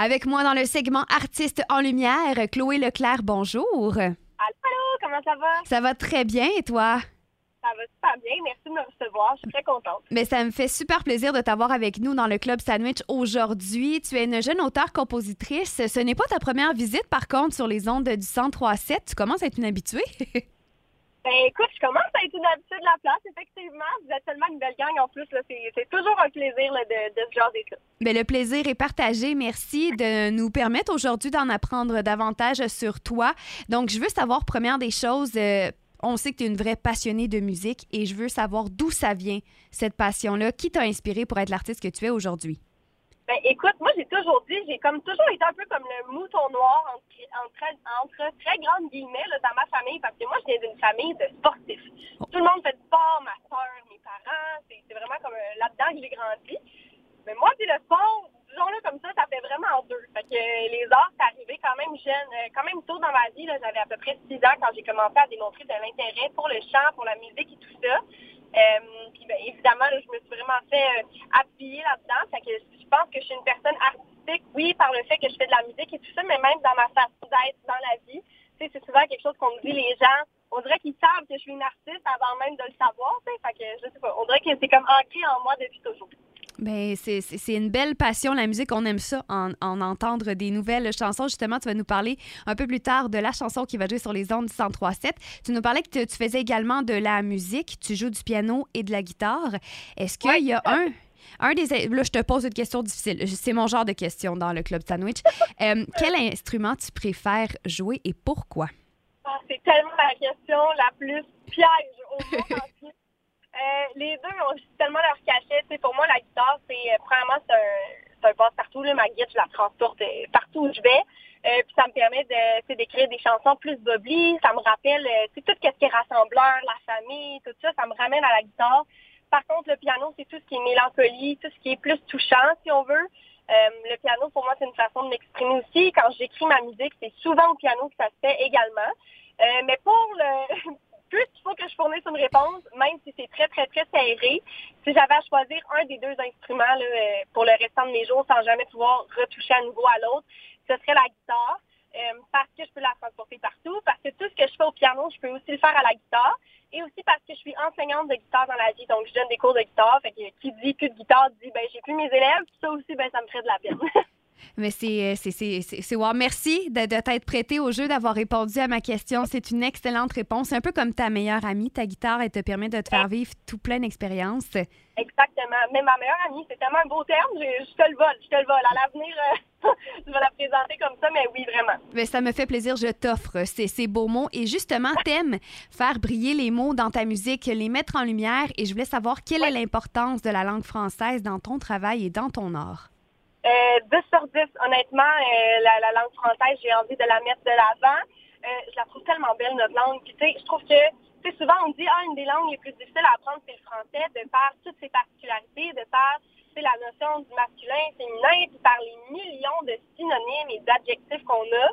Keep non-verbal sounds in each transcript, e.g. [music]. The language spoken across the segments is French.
Avec moi dans le segment Artistes en lumière, Chloé Leclerc, bonjour. Allô, allô, comment ça va? Ça va très bien et toi? Ça va super bien. Merci de me recevoir. Je suis très contente. Mais ça me fait super plaisir de t'avoir avec nous dans le Club Sandwich aujourd'hui. Tu es une jeune auteure-compositrice. Ce n'est pas ta première visite, par contre, sur les ondes du 1037. Tu commences à être une habituée. [laughs] ben écoute, je commence à être une habituée de la place, effectivement. Vous êtes tellement une belle gang en plus. C'est toujours un plaisir de ce genre d'études. Mais le plaisir est partagé. Merci de nous permettre aujourd'hui d'en apprendre davantage sur toi. Donc, je veux savoir, première des choses, euh, on sait que tu es une vraie passionnée de musique et je veux savoir d'où ça vient, cette passion-là. Qui t'a inspiré pour être l'artiste que tu es aujourd'hui? Ben, écoute, moi, j'ai toujours dit, j'ai comme toujours été un peu comme le mouton noir entre, entre, très grandes guillemets là, dans ma famille, parce que moi, je viens d'une famille de sportifs. Tout le monde fait du sport, ma soeur, mes parents, c'est vraiment comme euh, là-dedans que j'ai grandi. Mais moi, c'est le sport, disons-le comme ça, ça fait vraiment en deux. Fait que les arts, c'est arrivé quand même jeune, euh, quand même tôt dans ma vie. J'avais à peu près six ans quand j'ai commencé à démontrer de l'intérêt pour le chant, pour la musique et tout ça. Euh, puis ben, évidemment, je me suis vraiment fait appuyer là-dedans. Fait que je pense que je suis une personne artistique, oui, par le fait que je fais de la musique et tout ça, mais même dans ma façon d'être dans la vie. Tu sais, c'est souvent quelque chose qu'on me dit les gens. On dirait qu'ils savent que je suis une artiste avant même de le savoir. Tu sais, fait que je sais pas. On dirait que c'est comme ancré en moi depuis toujours. Ben, c'est une belle passion, la musique. On aime ça, en, entendre des nouvelles chansons. Justement, tu vas nous parler un peu plus tard de la chanson qui va jouer sur les ondes du 103.7. Tu nous parlais que tu faisais également de la musique. Tu joues du piano et de la guitare. Est-ce qu'il y a un... Un des. Là, je te pose une question difficile. C'est mon genre de question dans le Club Sandwich. [laughs] Euh, quel instrument tu préfères jouer et pourquoi? Ah, c'est tellement la question la plus piège au monde [laughs] euh, les deux ont tellement leur cachet. pour moi, la guitare, c'est euh, premièrement, c'est un, passe-partout. Ma guitare, je la transporte euh, partout où je vais. puis ça me permet de d'écrire des chansons plus bubbly. Ça me rappelle tout ce qui est rassembleur, la famille, tout ça, ça me ramène à la guitare. Par contre, le piano, c'est tout ce qui est mélancolie, tout ce qui est plus touchant, si on veut. le piano, pour moi, c'est une façon de m'exprimer aussi. Quand j'écris ma musique, c'est souvent au piano que ça se fait également. mais pour le [laughs] plus il faut que je fournisse une réponse, même si c'est très, très, très serré. Si j'avais à choisir un des deux instruments euh, pour le restant de mes jours sans jamais pouvoir retoucher à nouveau à l'autre, ce serait la guitare. Euh, parce que je peux la transporter partout, parce que tout ce que je fais au piano, je peux aussi le faire à la guitare, et aussi parce que je suis enseignante de guitare dans la vie, donc je donne des cours de guitare, fait que qui dit plus de guitare dit ben j'ai plus mes élèves, ça aussi ben ça me ferait de la peine. [laughs] Mais c'est, c'est, c'est, c'est wow. Merci de, de t'être prêté au jeu, d'avoir répondu à ma question. C'est une excellente réponse. C'est un peu comme ta meilleure amie. Ta guitare, elle te permet de te faire vivre tout plein d'expériences. Exactement. Mais ma meilleure amie, c'est tellement un beau terme. Je, je, te le vole. Je te le vole. À l'avenir, euh, [laughs] je vais la présenter comme ça, mais oui, vraiment. Mais ça me fait plaisir. Je t'offre ces, ces beaux mots. Et justement, t'aimes faire briller les mots dans ta musique, les mettre en lumière. Et je voulais savoir quelle est l'importance de la langue française dans ton travail et dans ton art. Euh, 10 sur 10, honnêtement, euh, la, la, langue française, j'ai envie de la mettre de l'avant. Euh, je la trouve tellement belle, notre langue. Je trouve que, souvent, on dit, ah, une des langues les plus difficiles à apprendre, c'est le français, de par toutes ses particularités, de par, la notion du masculin, féminin, puis par les millions de synonymes et d'adjectifs qu'on a.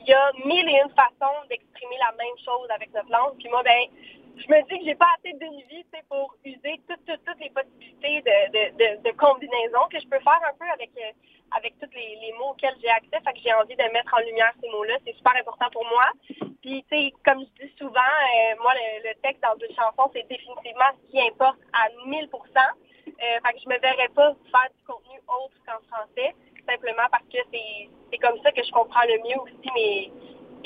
Il y a mille et une façons d'exprimer la même chose avec notre langue. Puis moi, ben, je me dis que j'ai pas assez d'une vie pour user toutes, toutes, toutes les possibilités de, de, de, de combinaisons que je peux faire un peu avec, euh, avec tous les, les, mots auxquels j'ai accès. Fait que j'ai envie de mettre en lumière ces mots-là. C'est super important pour moi. Puis, tu sais, comme je dis souvent, euh, moi, le, texte dans une chanson, c'est définitivement ce qui importe à 1000% euh, Fait que je me verrais pas faire du contenu autre qu'en français, simplement parce que c'est comme ça que je comprends le mieux aussi mes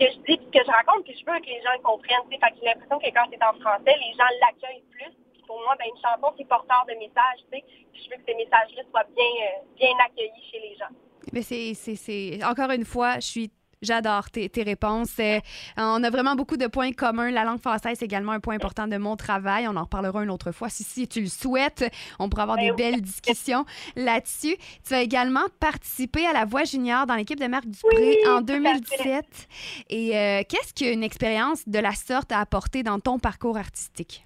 que je dis, que je raconte, puis je veux que les gens comprennent. Fait que j'ai l'impression que quand c'est en français, les gens l'accueillent plus. Puis pour moi, ben, une chanson, c'est porteur de messages, tu sais. je veux que ces messages-là soient bien, euh, bien accueillis chez les gens. Mais c'est, encore une fois, je suis J'adore tes, tes réponses. Euh, on a vraiment beaucoup de points communs. La langue française, c'est également un point important de mon travail. On en reparlera une autre fois. Si, si tu le souhaites, on pourra avoir des belles discussions [laughs] là-dessus. Tu as également participé à la Voix junior dans l'équipe de Marc Dupré en 2017. Et euh, qu'est-ce qu'une expérience de la sorte a apporté dans ton parcours artistique?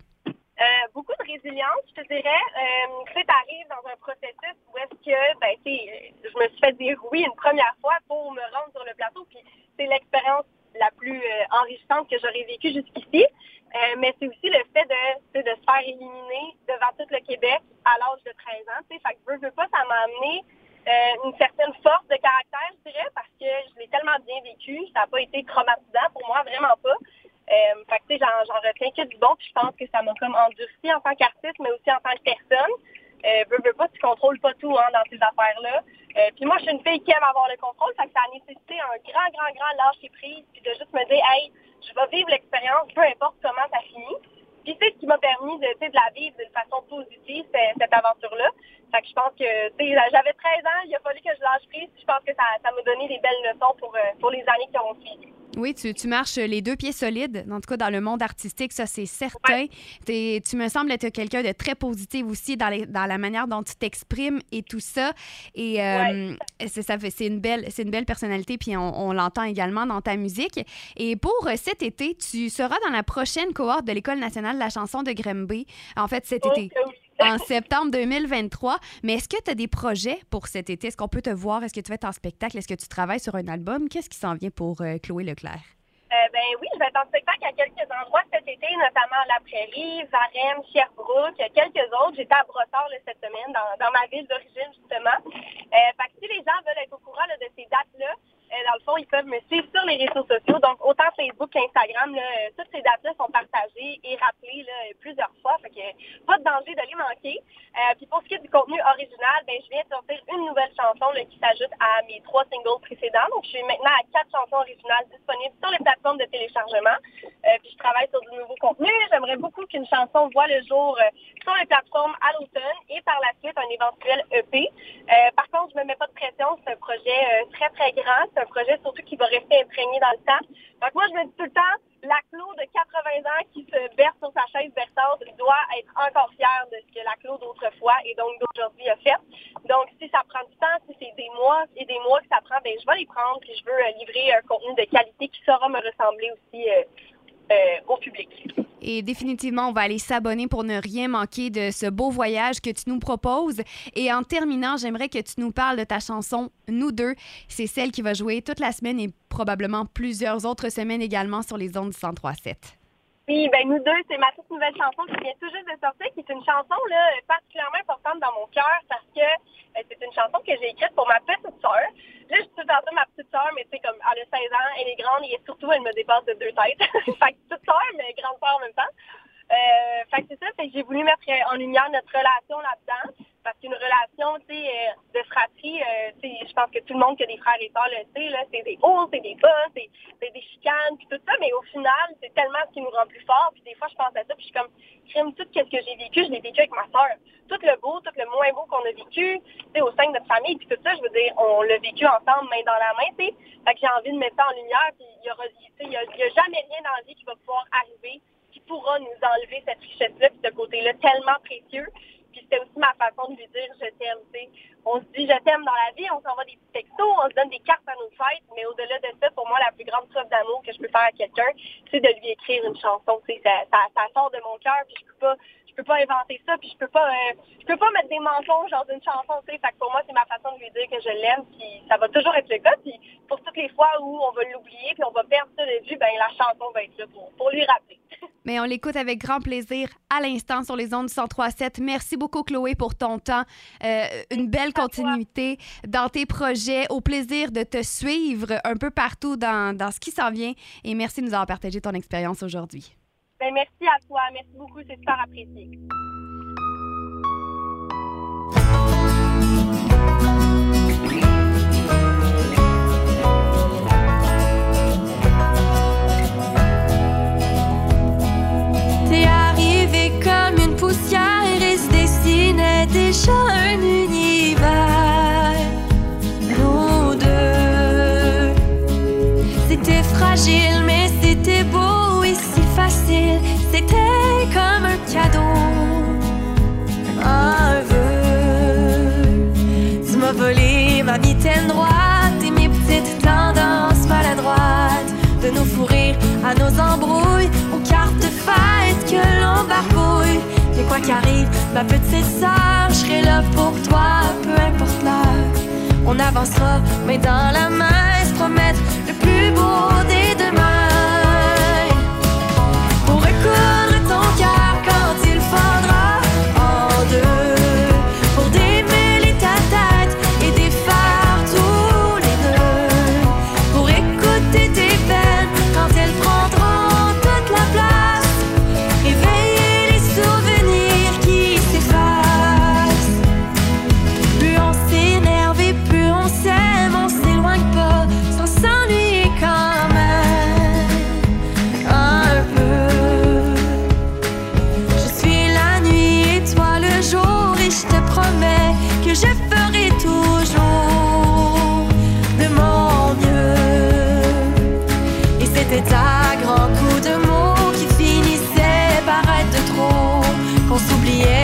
Beaucoup de résilience, je te dirais. Euh, tu dans un processus où est-ce que, ben, je me suis fait dire oui une première fois pour me rendre sur le plateau, puis c'est l'expérience la plus euh, enrichissante que j'aurais vécue jusqu'ici. Euh, mais c'est aussi le fait de, de se faire éliminer devant tout le Québec à l'âge de 13 ans. Fait que veux, veux pas, ça m'a amené euh, une certaine force de caractère, je dirais, parce que je l'ai tellement bien vécu. Ça n'a pas été traumatisant pour moi, vraiment pas. Euh, fait que, j'en retiens que du bon, puis je pense que ça m'a comme endurci en tant qu'artiste, mais aussi en tant que personne. Euh, veux pas, tu contrôles pas tout hein, dans ces affaires-là. Euh, puis moi, je suis une fille qui aime avoir le contrôle, fait que ça a nécessité un grand, grand, grand lâcher prise, puis de juste me dire, hey, je vais vivre l'expérience, peu importe comment ça finit. Puis c'est ce qui m'a permis de, de la vivre d'une façon positive, cette, aventure-là. Fait que je pense que j'avais 13 ans, il a fallu que je lâche prise. Je pense que ça m'a donné des belles leçons pour, euh, pour les années qui ont suivi. Oui, tu, tu, marches les deux pieds solides, en tout cas dans le monde artistique, ça c'est certain. Tu me sembles être quelqu'un de très positif aussi dans, les, dans la manière dont tu t'exprimes et tout ça. Et euh, c'est ça c'est une belle c'est une belle personnalité puis on, l'entend également dans ta musique. Et pour euh, cet été, tu seras dans la prochaine cohorte de l'École nationale de la chanson de Grimby. En fait, cet été en septembre 2023. Mais est-ce que tu as des projets pour cet été? Est-ce qu'on peut te voir? Est-ce que tu vas être en spectacle? Est-ce que tu travailles sur un album? Qu'est-ce qui s'en vient pour euh, Chloé Leclerc? Euh, ben oui, je vais être en spectacle à quelques endroits cet été, notamment La Prairie, Varennes, Sherbrooke, quelques autres. J'étais à Brossard cette semaine, dans, ma ville d'origine, justement. Euh, que si les gens veulent être au courant de ces dates-là, ils peuvent me suivre sur les réseaux sociaux. Donc, autant Facebook qu'Instagram, euh, toutes ces dates-là sont partagées et rappelées plusieurs fois. Fait que pas de danger de les manquer. Euh, puis pour ce qui est du contenu original, ben, je viens de sortir une nouvelle chanson qui s'ajoute à mes trois singles précédents. Donc, je suis maintenant à quatre chansons originales disponibles sur les plateformes de téléchargement. puis je travaille sur du nouveau contenu. J'aimerais beaucoup qu'une chanson voit le jour sur les plateformes à l'automne et par la suite un éventuel EP. par contre, je me mets pas de pression. C'est un projet très, très grand un projet surtout qui va rester imprégné dans le temps. Donc moi, je me dis tout le temps, la Claude de 80 ans qui se berce sur sa chaise berçante doit être encore fière de ce que la Claude d'autrefois et donc d'aujourd'hui a fait. Donc si ça prend du temps, si c'est des mois et des mois que ça prend, ben je vais les prendre puis je veux euh, livrer un contenu de qualité qui saura me ressembler aussi euh, euh, au public. Et définitivement, on va aller s'abonner pour ne rien manquer de ce beau voyage que tu nous proposes. Et en terminant, j'aimerais que tu nous parles de ta chanson Nous deux. C'est celle qui va jouer toute la semaine et probablement plusieurs autres semaines également sur les ondes du 103.7. Oui, ben nous deux, c'est ma toute nouvelle chanson qui vient tout juste de sortir, qui est une chanson là, particulièrement importante dans mon cœur parce que euh, c'est une chanson que j'ai écrite pour ma petite sœur. Là, je suis tout ma petite sœur, mais tu sais, comme elle a 16 ans, elle est grande et surtout, elle me dépasse de deux têtes. [laughs] fait que petite sœur, mais grande sœur en même temps. Euh, fait que c'est ça, fait que j'ai voulu mettre en lumière notre relation là-dedans. Parce qu'une relation, tu sais, euh, de fratrie, euh, tu sais, je pense que tout le monde qui a des frères et sœurs le sait, là, c'est des hauts, c'est des bas, c'est, des chicanes, puis tout ça, mais au final, c'est tellement ce qui nous rend plus forts. Puis des fois, je pense à ça, puis je suis comme, crime tout ce que j'ai vécu, je l'ai vécu avec ma sœur. Tout le beau, tout le moins beau qu'on a vécu, tu sais, au sein de notre famille, puis tout ça, je veux dire, on l'a vécu ensemble, main dans la main, tu sais. Fait j'ai envie de mettre ça en lumière, puis il y aura, il y, a, y a jamais rien dans la vie qui va pouvoir arriver qui pourra nous enlever cette richesse-là, puis ce côté-là tellement précieux. Puis c'était aussi ma façon de lui dire je t'aime. On se dit je t'aime dans la vie, on s'envoie des petits textos, on se donne des cartes à nos fêtes, mais au-delà de ça, pour moi, la plus grande preuve d'amour que je peux faire à quelqu'un, c'est de lui écrire une chanson. Ça, ça, sort de mon cœur, puis je peux pas je peux pas inventer ça, puis je peux pas euh, je peux pas mettre des mensonges dans une chanson, tu sais. Pour moi, c'est ma façon de lui dire que je l'aime, puis ça va toujours être le cas. Puis pour toutes les fois où on va l'oublier, puis on va perdre ça de vue, ben la chanson va être là pour lui rappeler. Mais on l'écoute avec grand plaisir à l'instant sur les ondes 103.7. Merci beaucoup, Chloé, pour ton temps. Euh, une belle continuité dans tes projets. Au plaisir de te suivre un peu partout dans, dans ce qui s'en vient. Et merci de nous avoir partagé ton expérience aujourd'hui. Ben, merci à toi. Merci beaucoup. C'est super apprécié. mais c'était beau et si facile. C'était comme un cadeau, un vœu. Tu m'as volé ma mitaine droite et mes petites tendances maladroites. De nous fourrir à nos embrouilles, aux cartes de que l'on barbouille. Et quoi qu'arrive, ma petite sœur, je serai là pour toi, peu importe l'heure. On avancera, mais dans la main, se promettre s'oublier.